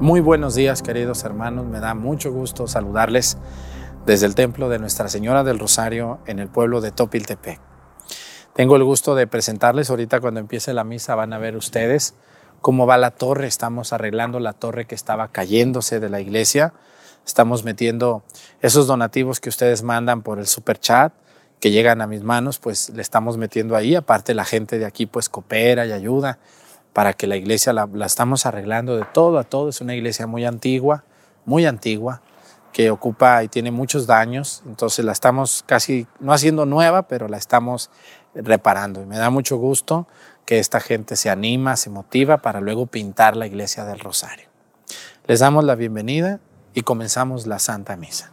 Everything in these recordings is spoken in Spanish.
Muy buenos días, queridos hermanos. Me da mucho gusto saludarles desde el templo de Nuestra Señora del Rosario en el pueblo de Topiltepec. Tengo el gusto de presentarles, ahorita cuando empiece la misa van a ver ustedes cómo va la torre. Estamos arreglando la torre que estaba cayéndose de la iglesia. Estamos metiendo esos donativos que ustedes mandan por el super chat que llegan a mis manos, pues le estamos metiendo ahí. Aparte la gente de aquí pues coopera y ayuda para que la iglesia la, estamos arreglando de todo a todo. Es una iglesia muy antigua, muy antigua, que ocupa y tiene muchos daños. Entonces la estamos casi, no haciendo nueva, pero la estamos reparando. Y me da mucho gusto que esta gente se anima, se motiva para luego pintar la iglesia del Rosario. Les damos la bienvenida y comenzamos la Santa Misa.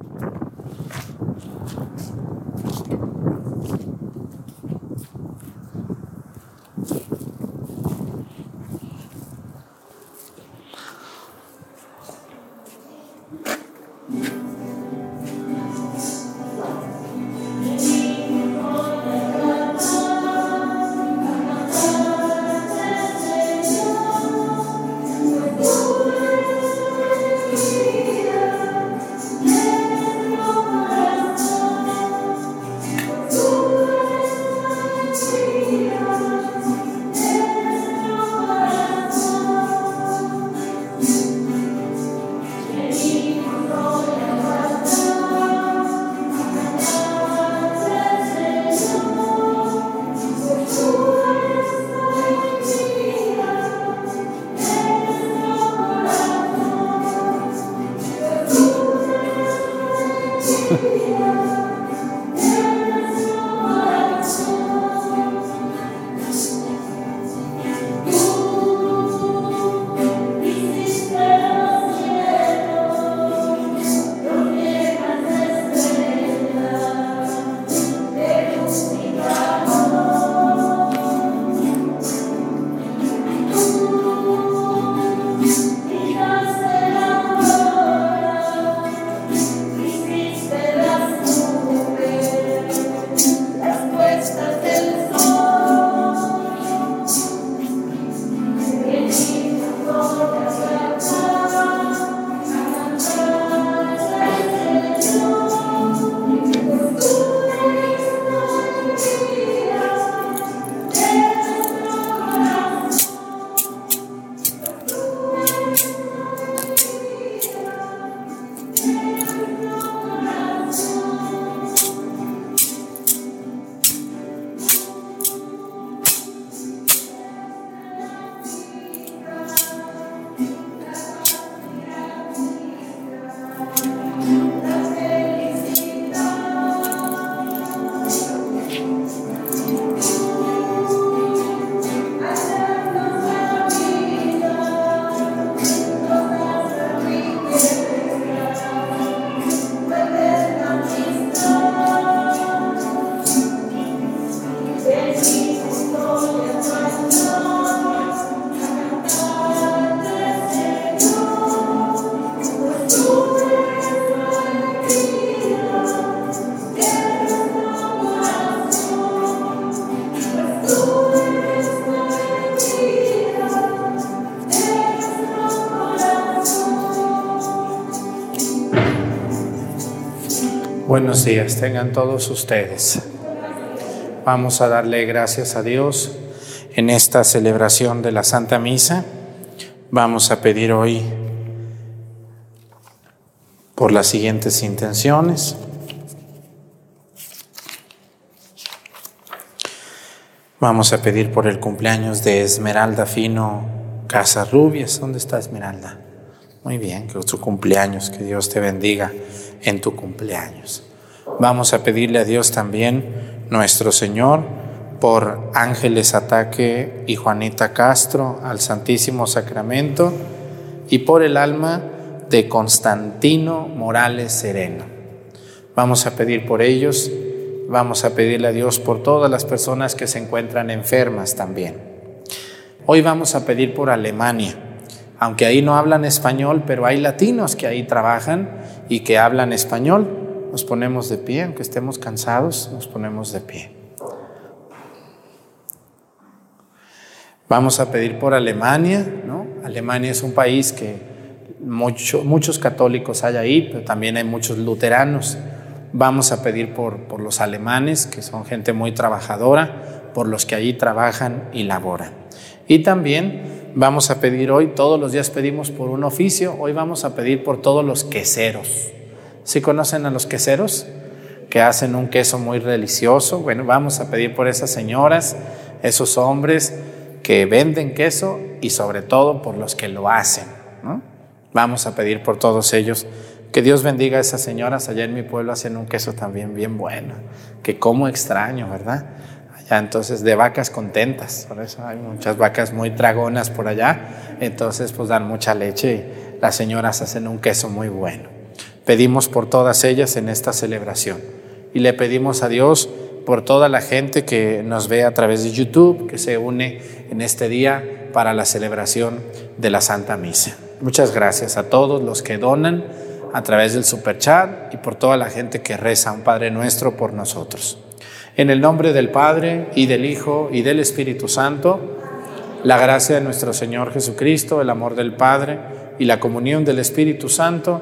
Buenos días, tengan todos ustedes. Vamos a darle gracias a Dios en esta celebración de la Santa Misa. Vamos a pedir hoy por las siguientes intenciones. Vamos a pedir por el cumpleaños de Esmeralda Fino Casarrubias. ¿Dónde está Esmeralda? Muy bien, que su cumpleaños, que Dios te bendiga en tu cumpleaños. Vamos a pedirle a Dios también, nuestro Señor, por Ángeles Ataque y Juanita Castro al Santísimo Sacramento y por el alma de Constantino Morales Sereno. Vamos a pedir por ellos, vamos a pedirle a Dios por todas las personas que se encuentran enfermas también. Hoy vamos a pedir por Alemania, aunque ahí no hablan español, pero hay latinos que ahí trabajan y que hablan español. Nos ponemos de pie, aunque estemos cansados, nos ponemos de pie. Vamos a pedir por Alemania, ¿no? Alemania es un país que muchos católicos hay ahí, pero también hay muchos luteranos. Vamos a pedir por, por los alemanes, que son gente muy trabajadora, por los que allí trabajan y laboran. Y también vamos a pedir hoy, todos los días pedimos por un oficio, hoy vamos a pedir por todos los queseros. ¿Sí conocen a los queseros? Que hacen un queso muy delicioso. Bueno, vamos a pedir por esas señoras, esos hombres que venden queso y sobre todo por los que lo hacen. Vamos a pedir por todos ellos que Dios bendiga a esas señoras. Allá en mi pueblo hacen un queso también bien bueno, que como extraño, ¿verdad? Allá entonces de vacas contentas, por eso hay muchas vacas muy dragonas por allá, entonces pues dan mucha leche y las señoras hacen un queso muy bueno. Pedimos por todas ellas en esta celebración y le pedimos a Dios por toda la gente que nos ve a través de YouTube, que se une en este día para la celebración de la Santa Misa. Muchas gracias a todos los que donan a través del super chat y por toda la gente que reza un Padre nuestro por nosotros. En el nombre del Padre y del Hijo y del Espíritu Santo, la gracia de nuestro Señor Jesucristo, el amor del Padre y la comunión del Espíritu Santo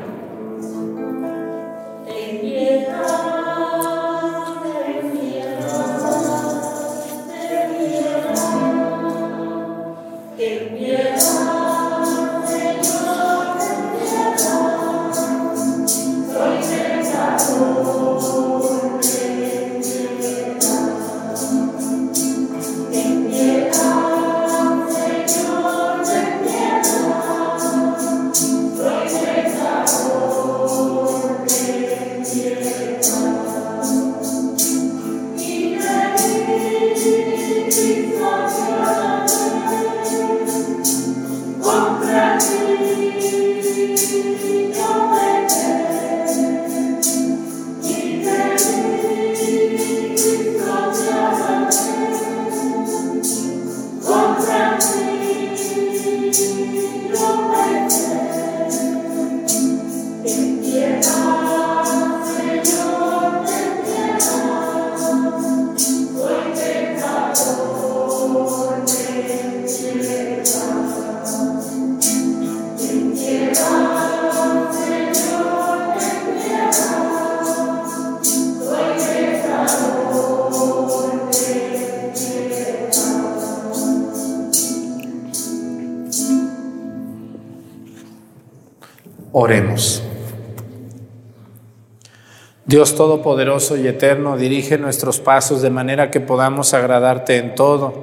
Dios Todopoderoso y Eterno, dirige nuestros pasos de manera que podamos agradarte en todo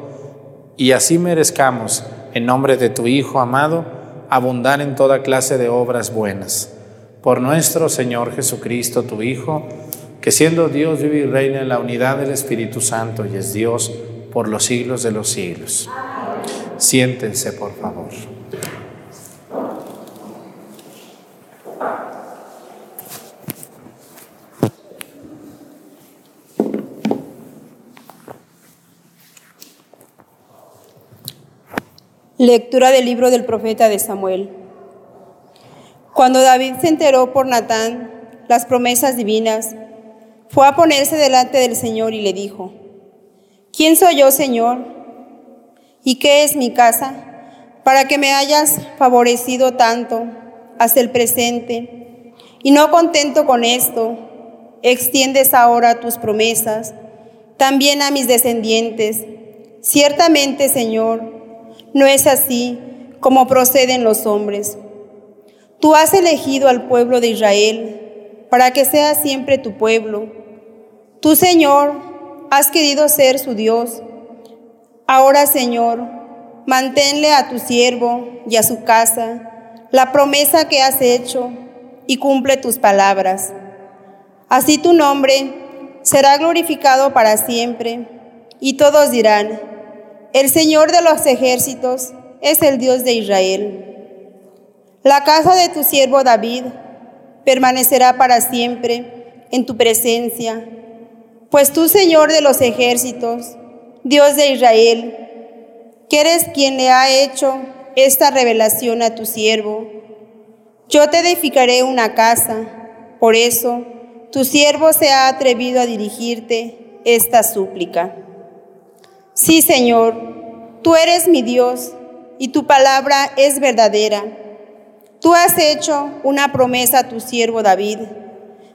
y así merezcamos, en nombre de tu Hijo amado, abundar en toda clase de obras buenas. Por nuestro Señor Jesucristo, tu Hijo, que siendo Dios vive y reina en la unidad del Espíritu Santo y es Dios por los siglos de los siglos. Siéntense, por favor. Lectura del libro del profeta de Samuel. Cuando David se enteró por Natán las promesas divinas, fue a ponerse delante del Señor y le dijo, ¿quién soy yo, Señor? ¿Y qué es mi casa? Para que me hayas favorecido tanto hasta el presente. Y no contento con esto, extiendes ahora tus promesas también a mis descendientes Ciertamente, Señor, no es así como proceden los hombres. Tú has elegido al pueblo de Israel para que sea siempre tu pueblo. Tú, Señor, has querido ser su Dios. Ahora, Señor, manténle a tu siervo y a su casa la promesa que has hecho y cumple tus palabras. Así tu nombre será glorificado para siempre y todos dirán, el Señor de los ejércitos es el Dios de Israel. La casa de tu siervo David permanecerá para siempre en tu presencia, pues tú, Señor de los ejércitos, Dios de Israel, que eres quien le ha hecho esta revelación a tu siervo, yo te edificaré una casa, por eso tu siervo se ha atrevido a dirigirte esta súplica. Sí, Señor, tú eres mi Dios y tu palabra es verdadera. Tú has hecho una promesa a tu siervo David.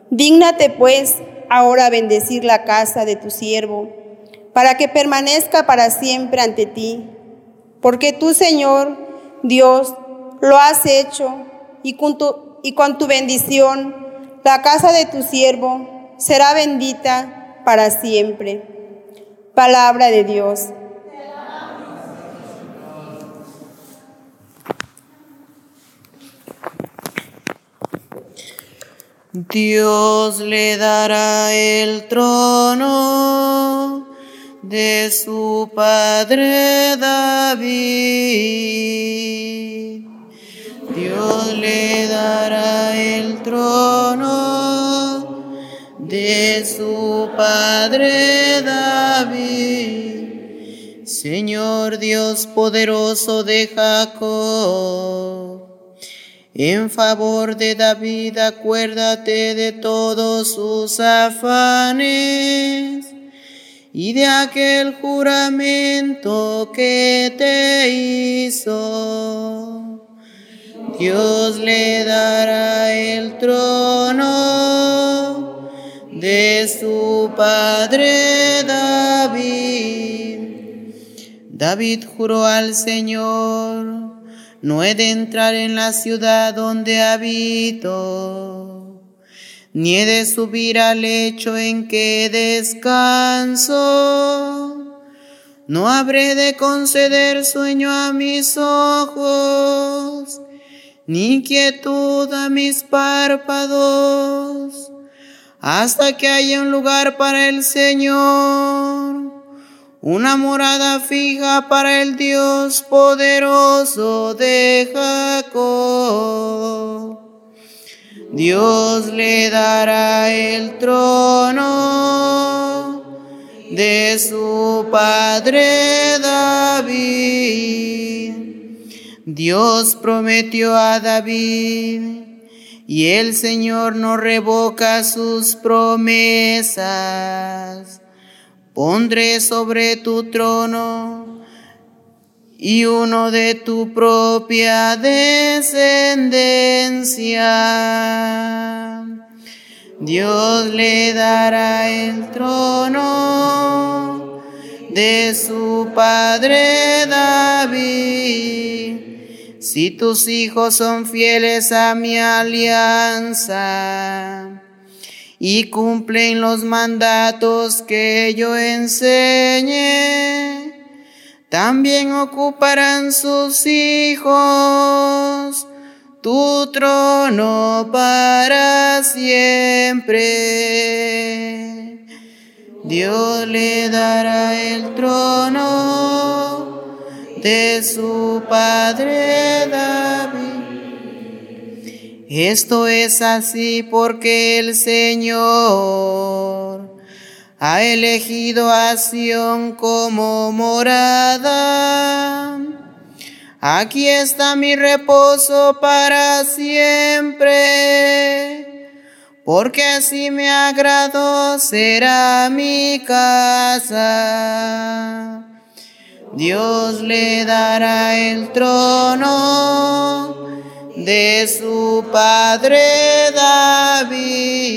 Dígnate pues ahora bendecir la casa de tu siervo, para que permanezca para siempre ante ti. Porque tú, Señor, Dios, lo has hecho y con tu, y con tu bendición la casa de tu siervo será bendita para siempre. Palabra de Dios. Dios le dará el trono de su padre David. Dios le dará el trono de su padre David. Señor Dios poderoso de Jacob en favor de David, acuérdate de todos sus afanes y de aquel juramento que te hizo. Dios le dará el trono de su padre David. David juró al Señor no he de entrar en la ciudad donde habito, ni he de subir al lecho en que descanso. No habré de conceder sueño a mis ojos, ni quietud a mis párpados, hasta que haya un lugar para el Señor una morada fija para el Dios poderoso de Jacob. Dios le dará el trono de su padre David. Dios prometió a David y el Señor no revoca sus promesas pondré sobre tu trono y uno de tu propia descendencia. Dios le dará el trono de su padre David. Si tus hijos son fieles a mi alianza, y cumplen los mandatos que yo enseñe. También ocuparán sus hijos tu trono para siempre. Dios le dará el trono de su padre David. Esto es así porque el Señor ha elegido a Sión como morada. Aquí está mi reposo para siempre, porque así me agradó será mi casa. Dios le dará el trono de su padre David.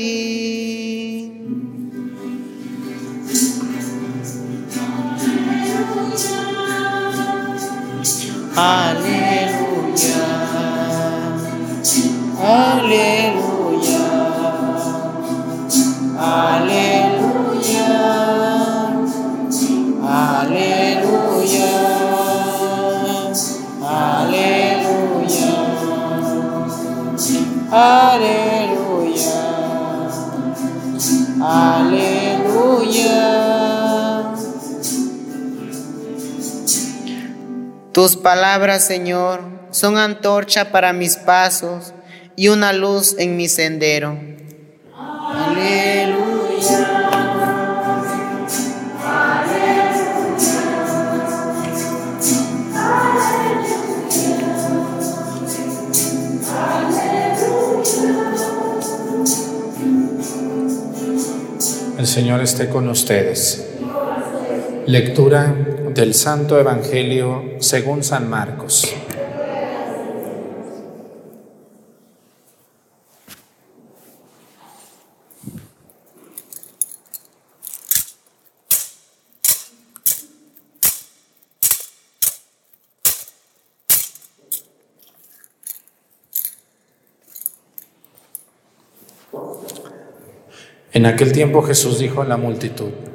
Aleluya. Aleluya. Aleluya. Tus palabras, Señor, son antorcha para mis pasos y una luz en mi sendero. Aleluya. El Señor esté con ustedes. Lectura del Santo Evangelio según San Marcos. En aquel tiempo Jesús dijo a la multitud,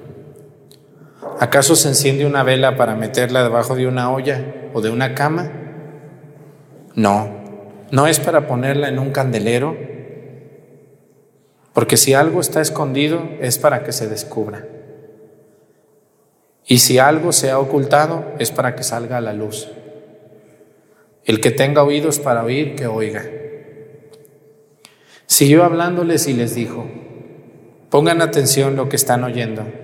¿acaso se enciende una vela para meterla debajo de una olla o de una cama? No, no es para ponerla en un candelero, porque si algo está escondido es para que se descubra. Y si algo se ha ocultado es para que salga a la luz. El que tenga oídos para oír, que oiga. Siguió hablándoles y les dijo, Pongan atención lo que están oyendo.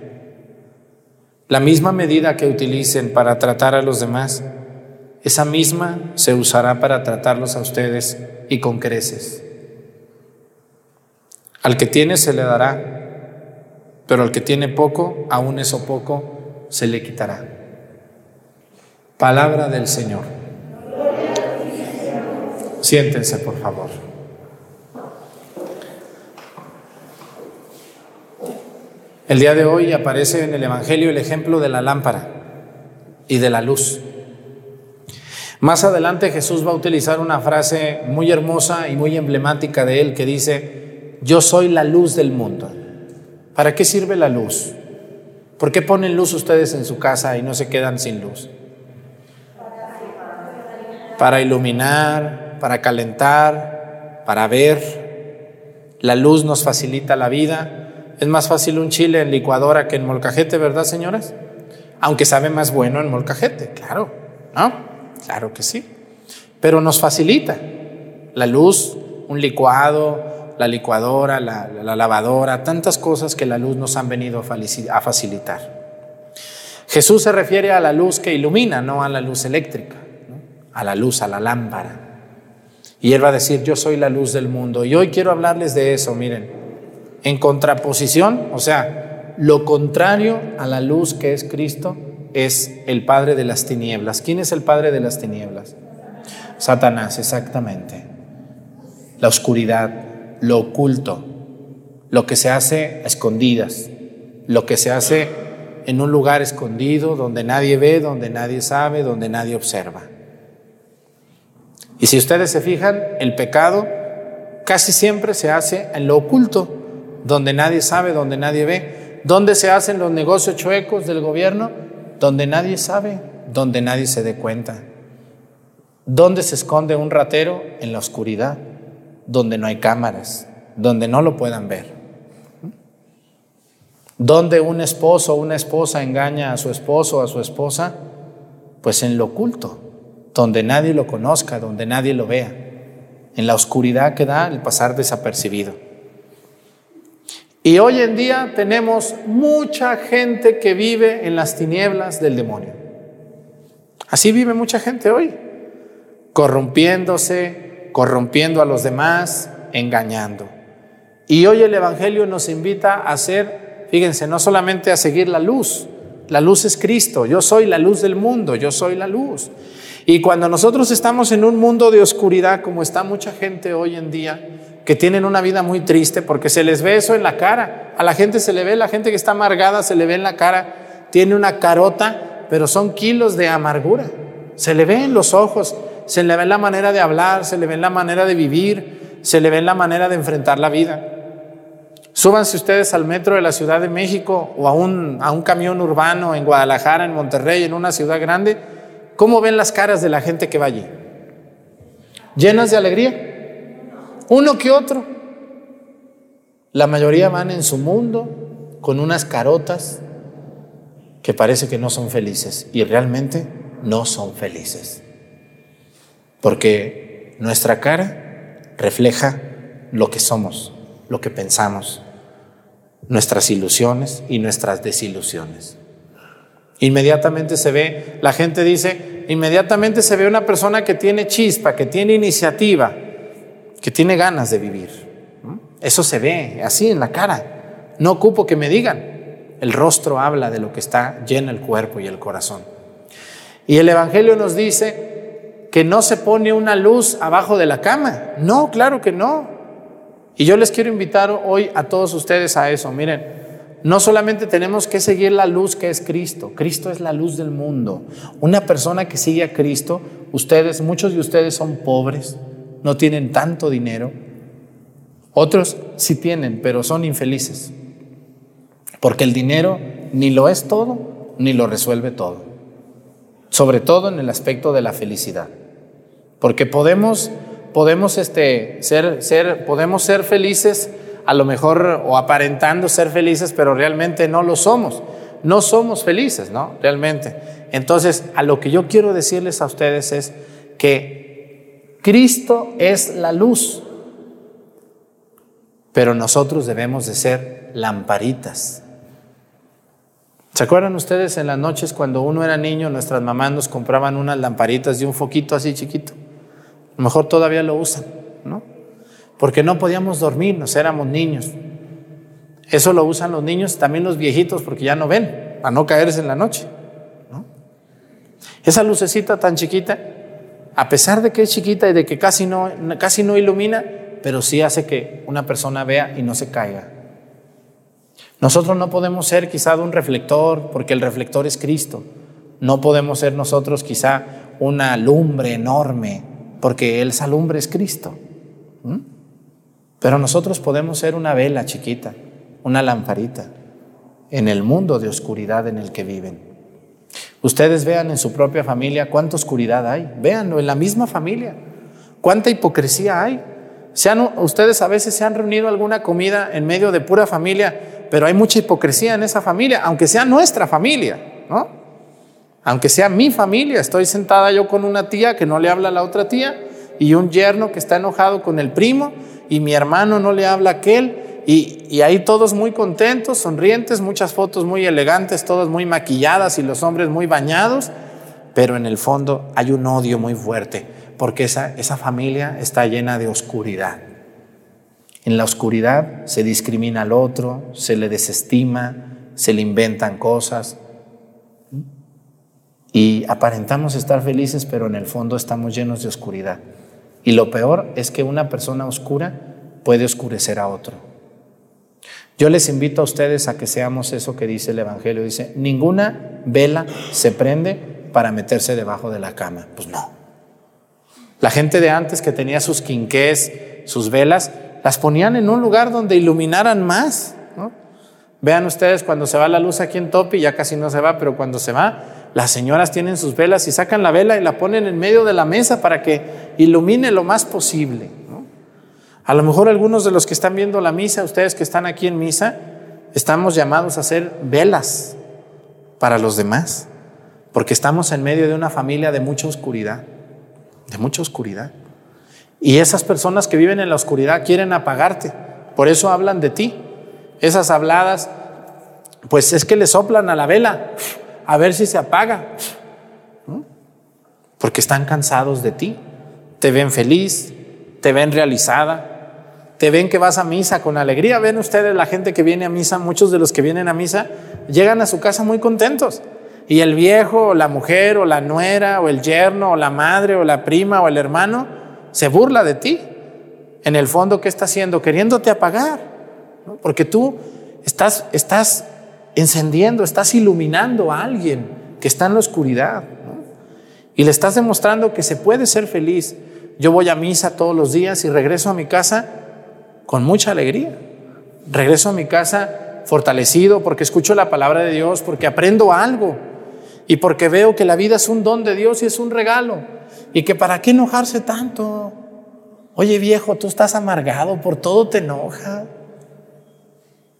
La misma medida que utilicen para tratar a los demás, esa misma se usará para tratarlos a ustedes y con creces. Al que tiene se le dará, pero al que tiene poco, aún eso poco se le quitará. Palabra del Señor. Siéntense, por favor. El día de hoy aparece en el Evangelio el ejemplo de la lámpara y de la luz. Más adelante Jesús va a utilizar una frase muy hermosa y muy emblemática de él que dice, yo soy la luz del mundo. ¿Para qué sirve la luz? ¿Por qué ponen luz ustedes en su casa y no se quedan sin luz? Para iluminar, para calentar, para ver. La luz nos facilita la vida es más fácil un chile en licuadora que en molcajete, ¿verdad, señoras? Aunque sabe más bueno en molcajete, claro, ¿no? Claro que sí. Pero nos facilita la luz, un licuado, la licuadora, la, lavadora, tantas cosas que la luz nos han venido a facilitar. Jesús se refiere a la luz que ilumina, no a la luz eléctrica, a la luz, a la lámpara. Y Él va a decir, yo soy la luz del mundo. Y hoy quiero hablarles de eso, miren en contraposición, o sea, lo contrario a la luz que es Cristo es el padre de las tinieblas. ¿Quién es el padre de las tinieblas? Satanás, exactamente. La oscuridad, lo oculto, lo que se hace a escondidas, lo que se hace en un lugar escondido donde nadie ve, donde nadie sabe, donde nadie observa. Y si ustedes se fijan, el pecado casi siempre se hace en lo oculto, donde nadie sabe, donde nadie ve. ¿Dónde se hacen los negocios chuecos del gobierno? Donde nadie sabe, donde nadie se dé cuenta. ¿Dónde se esconde un ratero? En la oscuridad, donde no hay cámaras, donde no lo puedan ver. ¿Dónde un esposo o una esposa engaña a su esposo o a su esposa? Pues en lo oculto, donde nadie lo conozca, donde nadie lo vea, en la oscuridad que da el pasar desapercibido. Y hoy en día tenemos mucha gente que vive en las tinieblas del demonio. Así vive mucha gente hoy, corrompiéndose, corrompiendo a los demás, engañando. Y hoy el Evangelio nos invita a hacer, fíjense, no solamente a seguir la luz, la luz es Cristo, yo soy la luz del mundo, yo soy la luz. Y cuando nosotros estamos en un mundo de oscuridad, como está mucha gente hoy en día, que tienen una vida muy triste porque se les ve eso en la cara. A la gente se le ve, la gente que está amargada se le ve en la cara, tiene una carota, pero son kilos de amargura. Se le ve en los ojos, se le ve en la manera de hablar, se le ve en la manera de vivir, se le ve en la manera de enfrentar la vida. Súbanse ustedes al metro de la Ciudad de México o a un, a un camión urbano en Guadalajara, en Monterrey, en una ciudad grande. ¿Cómo ven las caras de la gente que va allí? ¿Llenas de alegría? Uno que otro. La mayoría van en su mundo con unas carotas que parece que no son felices y realmente no son felices. Porque nuestra cara refleja lo que somos, lo que pensamos, nuestras ilusiones y nuestras desilusiones. Inmediatamente se ve, la gente dice, inmediatamente se ve una persona que tiene chispa, que tiene iniciativa, que tiene ganas de vivir. Eso se ve así en la cara. No ocupo que me digan. El rostro habla de lo que está lleno el cuerpo y el corazón. Y el Evangelio nos dice que no se pone una luz abajo de la cama. No, claro que no. Y yo les quiero invitar hoy a todos ustedes a eso. Miren, no solamente tenemos que seguir la luz que es Cristo, Cristo es la luz del mundo. Una persona que sigue a Cristo, ustedes, muchos de ustedes son pobres, no tienen tanto dinero. Otros sí tienen, pero son infelices. Porque el dinero ni lo es todo, ni lo resuelve todo. Sobre todo en el aspecto de la felicidad. Porque podemos podemos, este, ser, ser, podemos ser felices, a lo mejor, o aparentando ser felices, pero realmente no lo somos. No somos felices, ¿no? Realmente. Entonces, a lo que yo quiero decirles a ustedes es que Cristo es la luz, pero nosotros debemos de ser lamparitas. ¿Se acuerdan ustedes en las noches cuando uno era niño, nuestras mamás nos compraban unas lamparitas de un foquito así chiquito? Lo mejor todavía lo usan, ¿no? Porque no podíamos dormirnos, éramos niños. Eso lo usan los niños, también los viejitos, porque ya no ven, para no caerse en la noche. ¿no? Esa lucecita tan chiquita, a pesar de que es chiquita y de que casi no, casi no ilumina, pero sí hace que una persona vea y no se caiga. Nosotros no podemos ser quizá un reflector, porque el reflector es Cristo. No podemos ser nosotros quizá una lumbre enorme, porque el salumbre es Cristo. Pero nosotros podemos ser una vela chiquita, una lamparita, en el mundo de oscuridad en el que viven. Ustedes vean en su propia familia cuánta oscuridad hay. Véanlo en la misma familia. Cuánta hipocresía hay. ustedes a veces se han reunido alguna comida en medio de pura familia, pero hay mucha hipocresía en esa familia, aunque sea nuestra familia, ¿no? Aunque sea mi familia, estoy sentada yo con una tía que no le habla a la otra tía y un yerno que está enojado con el primo y mi hermano no le habla a aquel y, y ahí todos muy contentos, sonrientes, muchas fotos muy elegantes, todas muy maquilladas y los hombres muy bañados, pero en el fondo hay un odio muy fuerte porque esa, esa familia está llena de oscuridad. En la oscuridad se discrimina al otro, se le desestima, se le inventan cosas, y aparentamos estar felices, pero en el fondo estamos llenos de oscuridad. Y lo peor es que una persona oscura puede oscurecer a otro. Yo les invito a ustedes a que seamos eso que dice el Evangelio. Dice, ninguna vela se prende para meterse debajo de la cama. Pues no. La gente de antes que tenía sus quinqués, sus velas, las ponían en un lugar donde iluminaran más. Vean ustedes cuando se va la luz aquí en Topi, ya casi no se va, pero cuando se va, las señoras tienen sus velas y sacan la vela y la ponen en medio de la mesa para que ilumine lo más posible. A lo mejor algunos de los que están viendo la misa, ustedes que están aquí en misa, estamos llamados a ser velas para los demás, porque estamos en medio de una familia de mucha oscuridad, de mucha oscuridad. Y esas personas que viven en la oscuridad quieren apagarte, por eso hablan de ti. Esas habladas, pues es que le soplan a la vela a ver si se apaga. Porque están cansados de ti. Te ven feliz, te ven realizada, te ven que vas a misa con alegría. Ven ustedes la gente que viene a misa, muchos de los que vienen a misa llegan a su casa muy contentos. Y el viejo, o la mujer, o la nuera, o el yerno, o la madre, o la prima, o el hermano, se burla de ti. En el fondo, ¿qué está haciendo? Queriéndote apagar. Porque tú estás, estás encendiendo, estás iluminando a alguien que está en la oscuridad. Y le estás demostrando que se puede ser feliz. Yo voy a misa todos los días y regreso a mi casa con mucha alegría. Regreso a mi casa fortalecido porque escucho la palabra de Dios, porque aprendo algo y porque veo que la vida es un don de Dios y es un regalo y que para qué enojarse tanto. Oye viejo, tú estás amargado, por todo te enoja.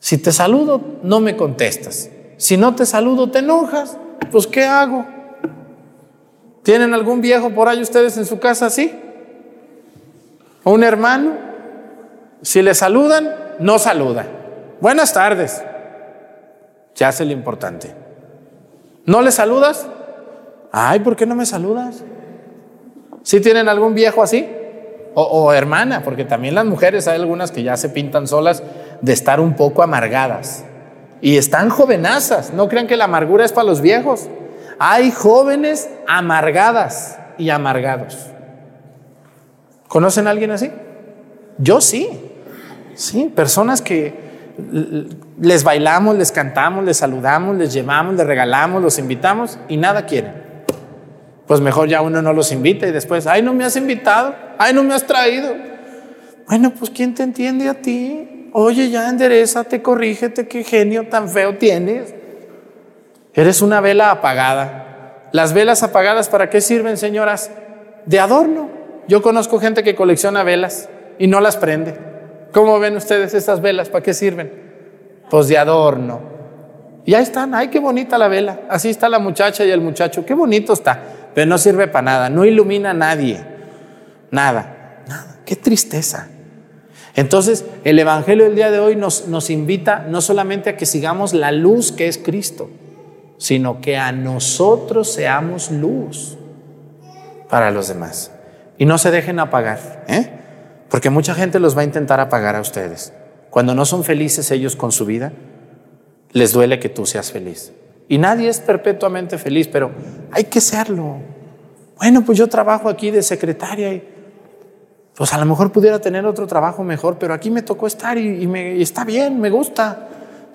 Si te saludo, no me contestas. Si no te saludo, te enojas. Pues ¿qué hago? ¿Tienen algún viejo por ahí ustedes en su casa así? ¿O un hermano? Si le saludan, no saluda. Buenas tardes. Ya hace lo importante. ¿No le saludas? Ay, ¿por qué no me saludas? ¿Sí tienen algún viejo así? O, o, hermana, porque también las mujeres hay algunas que ya se pintan solas de estar un poco amargadas. Y están jovenazas. No crean que la amargura es para los viejos. Hay jóvenes amargadas y amargados. ¿Conocen a alguien así? Yo sí. Sí, personas que les bailamos, les cantamos, les saludamos, les llevamos, les regalamos, los invitamos y nada quieren. Pues mejor ya uno no los invita y después, ay, no me has invitado, ay, no me has traído. Bueno, pues ¿quién te entiende a ti? Oye, ya enderezate, corrígete, qué genio tan feo tienes. Eres una vela apagada. Las velas apagadas, ¿para qué sirven, señoras? De adorno. Yo conozco gente que colecciona velas y no las prende. ¿Cómo ven ustedes estas velas? ¿Para qué sirven? Pues de adorno. Y ahí están, ay, qué bonita la vela. Así está la muchacha y el muchacho, qué bonito está, pero no sirve para nada, no ilumina a nadie. Nada, nada. Qué tristeza. Entonces, el Evangelio del día de hoy nos, nos invita no solamente a que sigamos la luz que es Cristo, sino que a nosotros seamos luz para los demás. Y no se dejen apagar, ¿eh? porque mucha gente los va a intentar apagar a ustedes. Cuando no son felices ellos con su vida, les duele que tú seas feliz. Y nadie es perpetuamente feliz, pero hay que serlo. Bueno, pues yo trabajo aquí de secretaria y pues a lo mejor pudiera tener otro trabajo mejor, pero aquí me tocó estar y, me, está bien, me gusta.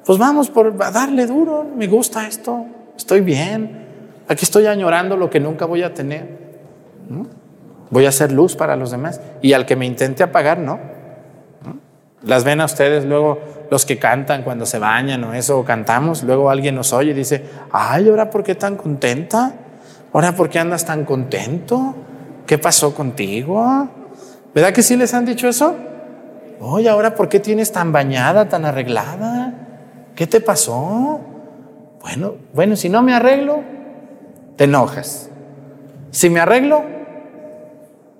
Pues vamos por a darle duro, me gusta esto, estoy bien. Aquí estoy añorando lo que nunca voy a tener. Voy a hacer luz para los demás. Y al que me intente apagar, no. ¿no? Las ven a ustedes luego los que cantan cuando se bañan o eso, o cantamos, luego alguien nos oye y dice, ay, ahora por qué tan contenta? Ahora por qué andas tan contento? ¿Qué pasó contigo? ¿Verdad que sí les han dicho eso? Oye, ahora por qué tienes tan bañada, tan arreglada? ¿Qué te pasó? Bueno, bueno, si no me arreglo, te enojas. Si me arreglo,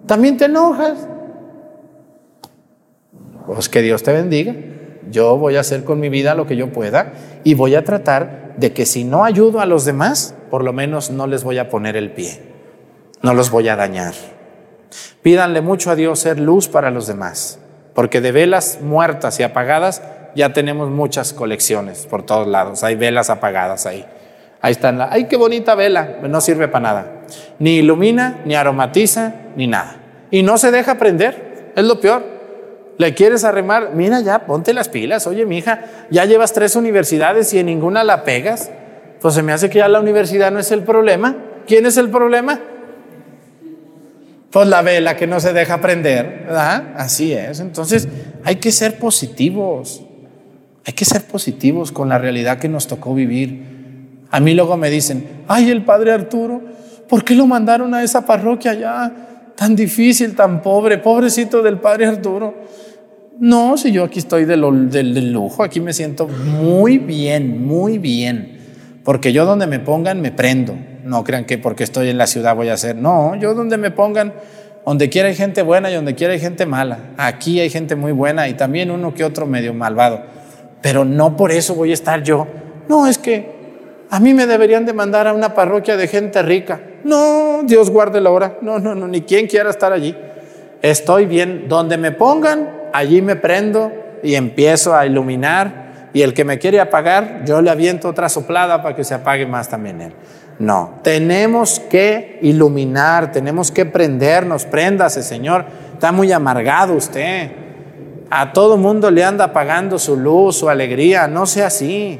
también te enojas. Pues que Dios te bendiga. Yo voy a hacer con mi vida lo que yo pueda y voy a tratar de que si no ayudo a los demás, por lo menos no les voy a poner el pie, no los voy a dañar. Pídanle mucho a Dios ser luz para los demás, porque de velas muertas y apagadas ya tenemos muchas colecciones por todos lados. Hay velas apagadas ahí. Ahí están. La, ¡Ay, qué bonita vela! No sirve para nada. Ni ilumina, ni aromatiza, ni nada. Y no se deja prender. Es lo peor. Le quieres arremar. Mira ya, ponte las pilas. Oye, mija, ya llevas tres universidades y en ninguna la pegas. Pues se me hace que ya la universidad no es el problema. ¿Quién es el problema? Pues la vela que no se deja prender, ¿verdad? Así es. Entonces hay que ser positivos. Hay que ser positivos con la realidad que nos tocó vivir. A mí luego me dicen, ay, el padre Arturo, ¿por qué lo mandaron a esa parroquia allá? Tan difícil, tan pobre, pobrecito del padre Arturo. No, si yo aquí estoy de lo, del, del lujo, aquí me siento muy bien, muy bien. Porque yo donde me pongan me prendo. No crean que porque estoy en la ciudad voy a hacer. No, yo donde me pongan, donde quiera hay gente buena y donde quiera hay gente mala. Aquí hay gente muy buena y también uno que otro medio malvado. Pero no por eso voy a estar yo. No, es que a mí me deberían de mandar a una parroquia de gente rica. No, Dios guarde la hora. No, no, no, ni quien quiera estar allí. Estoy bien. Donde me pongan, allí me prendo y empiezo a iluminar. Y el que me quiere apagar, yo le aviento otra soplada para que se apague más también él. No, tenemos que iluminar, tenemos que prendernos. Préndase, Señor. Está muy amargado usted. A todo mundo le anda apagando su luz, su alegría. No sea así.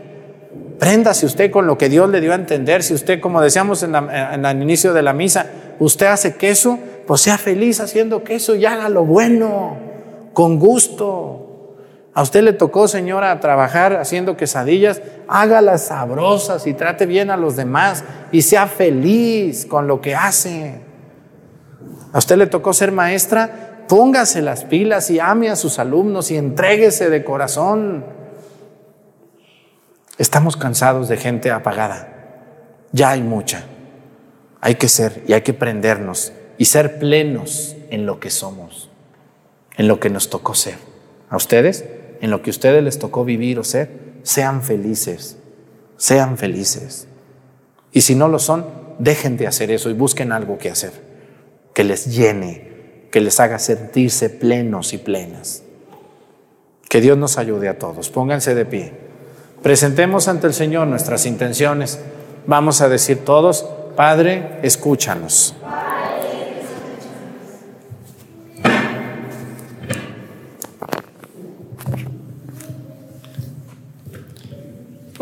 Préndase usted con lo que Dios le dio a entender. Si usted, como decíamos en, el inicio de la misa, usted hace queso, pues sea feliz haciendo queso y haga lo bueno, con gusto. A usted le tocó, señora, trabajar haciendo quesadillas, hágalas sabrosas y trate bien a los demás y sea feliz con lo que hace. A usted le tocó ser maestra, póngase las pilas y ame a sus alumnos y entréguese de corazón. Estamos cansados de gente apagada. Ya hay mucha. Hay que ser y hay que prendernos y ser plenos en lo que somos, en lo que nos tocó ser. ¿A ustedes? En lo que a ustedes les tocó vivir o ser, sean felices, sean felices. Y si no lo son, dejen de hacer eso y busquen algo que hacer, que les llene, que les haga sentirse plenos y plenas. Que Dios nos ayude a todos. Pónganse de pie. Presentemos ante el Señor nuestras intenciones. Vamos a decir todos, Padre, escúchanos.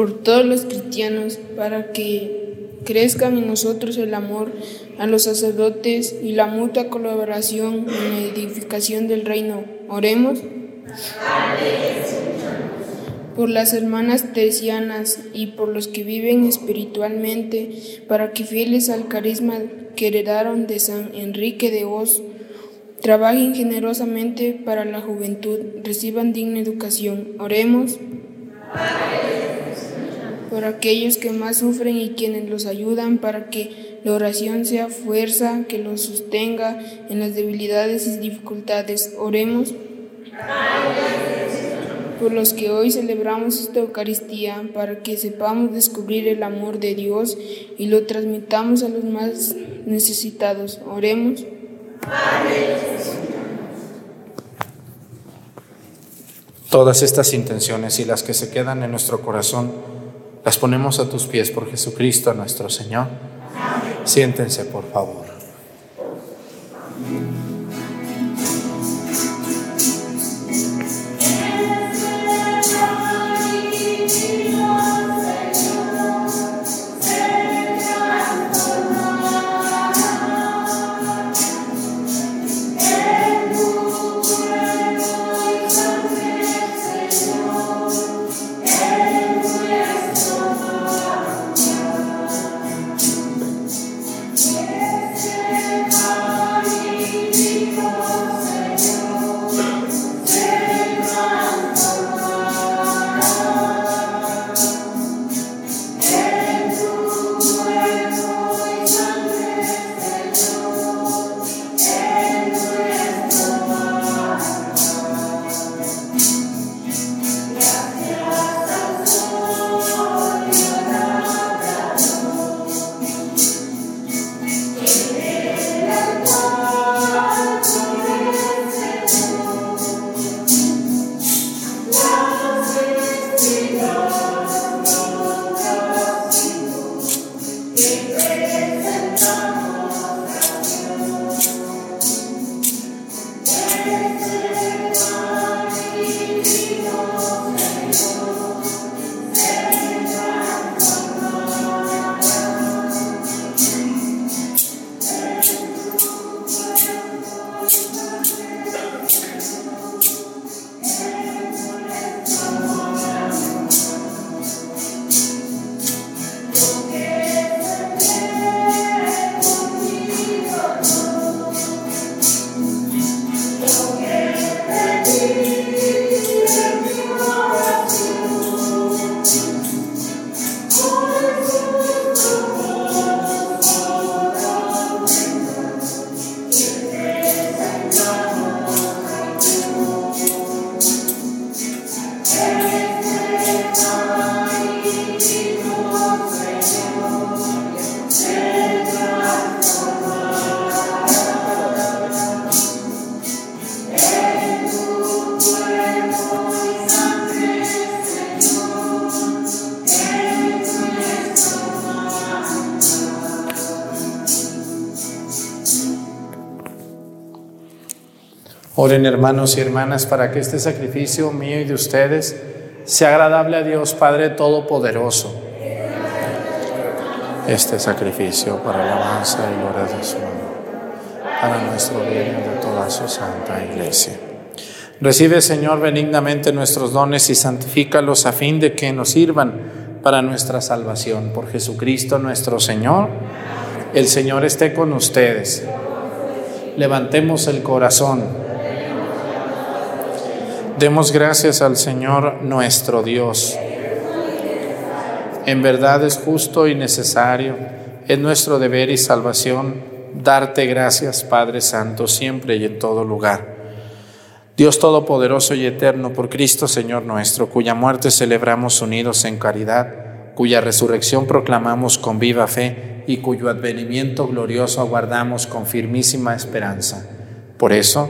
Por todos los cristianos, para que crezcan en nosotros el amor a los sacerdotes y la mutua colaboración en la edificación del reino. Oremos. Por las hermanas tercianas y por los que viven espiritualmente, para que fieles al carisma que heredaron de San Enrique de Oz, trabajen generosamente para la juventud, reciban digna educación. Oremos por aquellos que más sufren y quienes los ayudan para que la oración sea fuerza que los sostenga en las debilidades y dificultades. Oremos por los que hoy celebramos esta Eucaristía, para que sepamos descubrir el amor de Dios y lo transmitamos a los más necesitados. Oremos. Todas estas intenciones y las que se quedan en nuestro corazón, las ponemos a tus pies por Jesucristo nuestro Señor. Siéntense, por favor. Hermanos y hermanas para que este sacrificio mío y de ustedes sea agradable a Dios Padre Todopoderoso este sacrificio para la alabanza y gloria de su nombre, para nuestro bien y de toda su santa iglesia. Recibe, Señor, benignamente nuestros dones y santifícalos a fin de que nos sirvan para nuestra salvación. Por Jesucristo nuestro Señor. El Señor esté con ustedes. Levantemos el corazón. Demos gracias al Señor nuestro Dios. En verdad es justo y necesario, es nuestro deber y salvación darte gracias, Padre Santo, siempre y en todo lugar. Dios Todopoderoso y Eterno, por Cristo Señor nuestro, cuya muerte celebramos unidos en caridad, cuya resurrección proclamamos con viva fe y cuyo advenimiento glorioso aguardamos con firmísima esperanza. Por eso,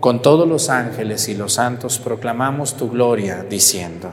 con todos los ángeles y los santos proclamamos tu gloria, diciendo,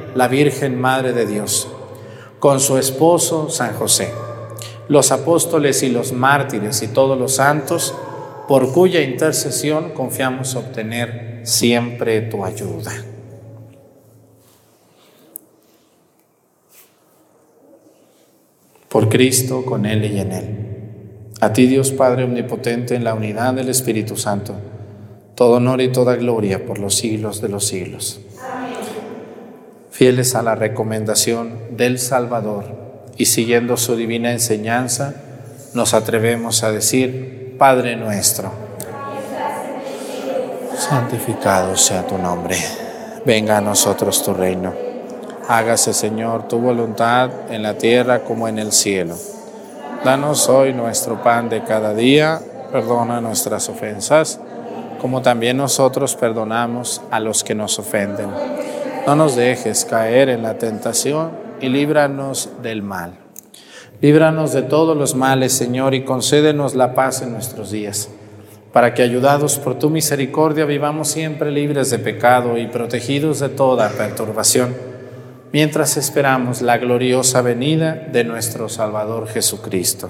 la Virgen Madre de Dios, con su esposo San José, los apóstoles y los mártires y todos los santos, por cuya intercesión confiamos obtener siempre tu ayuda. Por Cristo, con Él y en Él. A ti Dios Padre Omnipotente, en la unidad del Espíritu Santo, todo honor y toda gloria por los siglos de los siglos. Fieles a la recomendación del Salvador. Y siguiendo su divina enseñanza, nos atrevemos a decir, Padre nuestro, santificado sea tu nombre, venga a nosotros tu reino, hágase Señor tu voluntad en la tierra como en el cielo. Danos hoy nuestro pan de cada día, perdona nuestras ofensas, como también nosotros perdonamos a los que nos ofenden. No nos dejes caer en la tentación y líbranos del mal. Líbranos de todos los males, Señor, y concédenos la paz en nuestros días, para que, ayudados por tu misericordia, vivamos siempre libres de pecado y protegidos de toda perturbación, mientras esperamos la gloriosa venida de nuestro Salvador Jesucristo.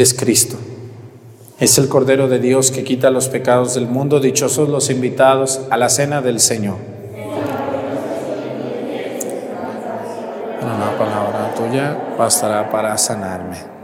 Es Cristo. Es el Cordero de Dios que quita los pecados del mundo. Dichosos los invitados a la cena del Señor. Una palabra tuya bastará para sanarme.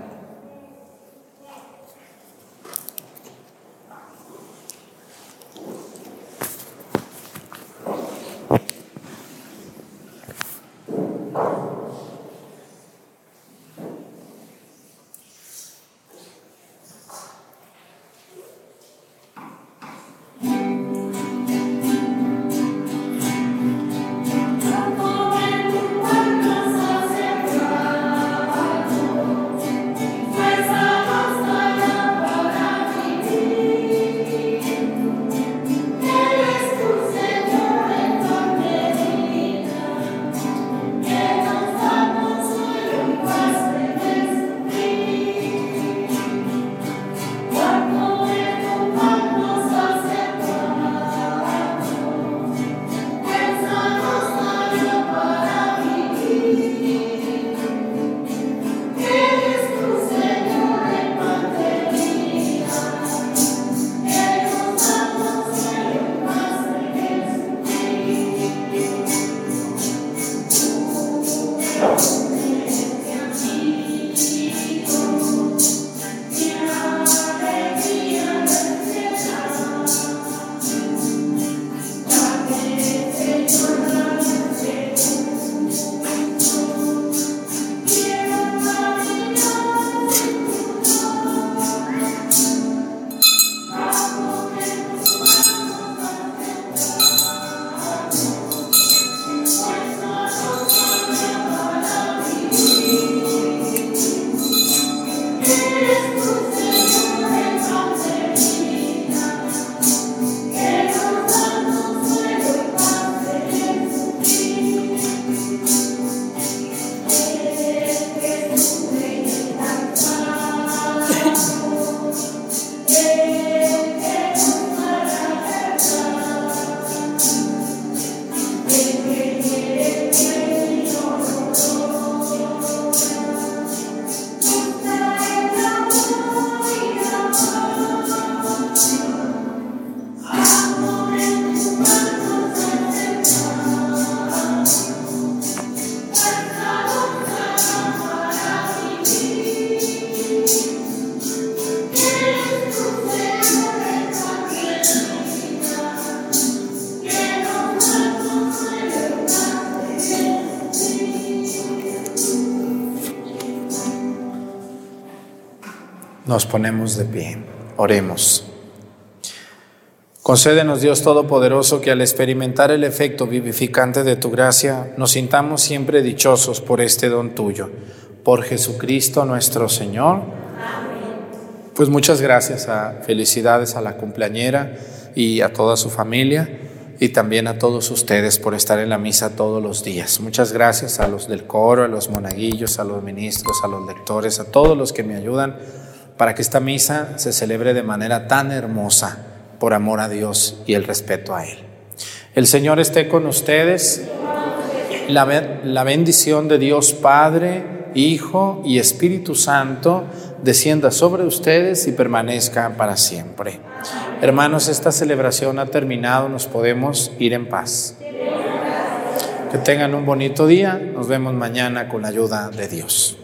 Nos ponemos de pie. Oremos. Concédenos, Dios Todopoderoso, que al experimentar el efecto vivificante de tu gracia, nos sintamos siempre dichosos por este don tuyo. Por Jesucristo nuestro Señor. Pues muchas gracias, a, felicidades a la cumpleañera y a toda su familia y también a todos ustedes por estar en la misa todos los días. Muchas gracias a los del coro, a los monaguillos, a los ministros, a los lectores, a todos los que me ayudan para que esta misa se celebre de manera tan hermosa por amor a Dios y el respeto a Él. El Señor esté con ustedes. La, la bendición de Dios Padre, Hijo y Espíritu Santo descienda sobre ustedes y permanezca para siempre. Hermanos, esta celebración ha terminado, nos podemos ir en paz. Que tengan un bonito día, nos vemos mañana con la ayuda de Dios.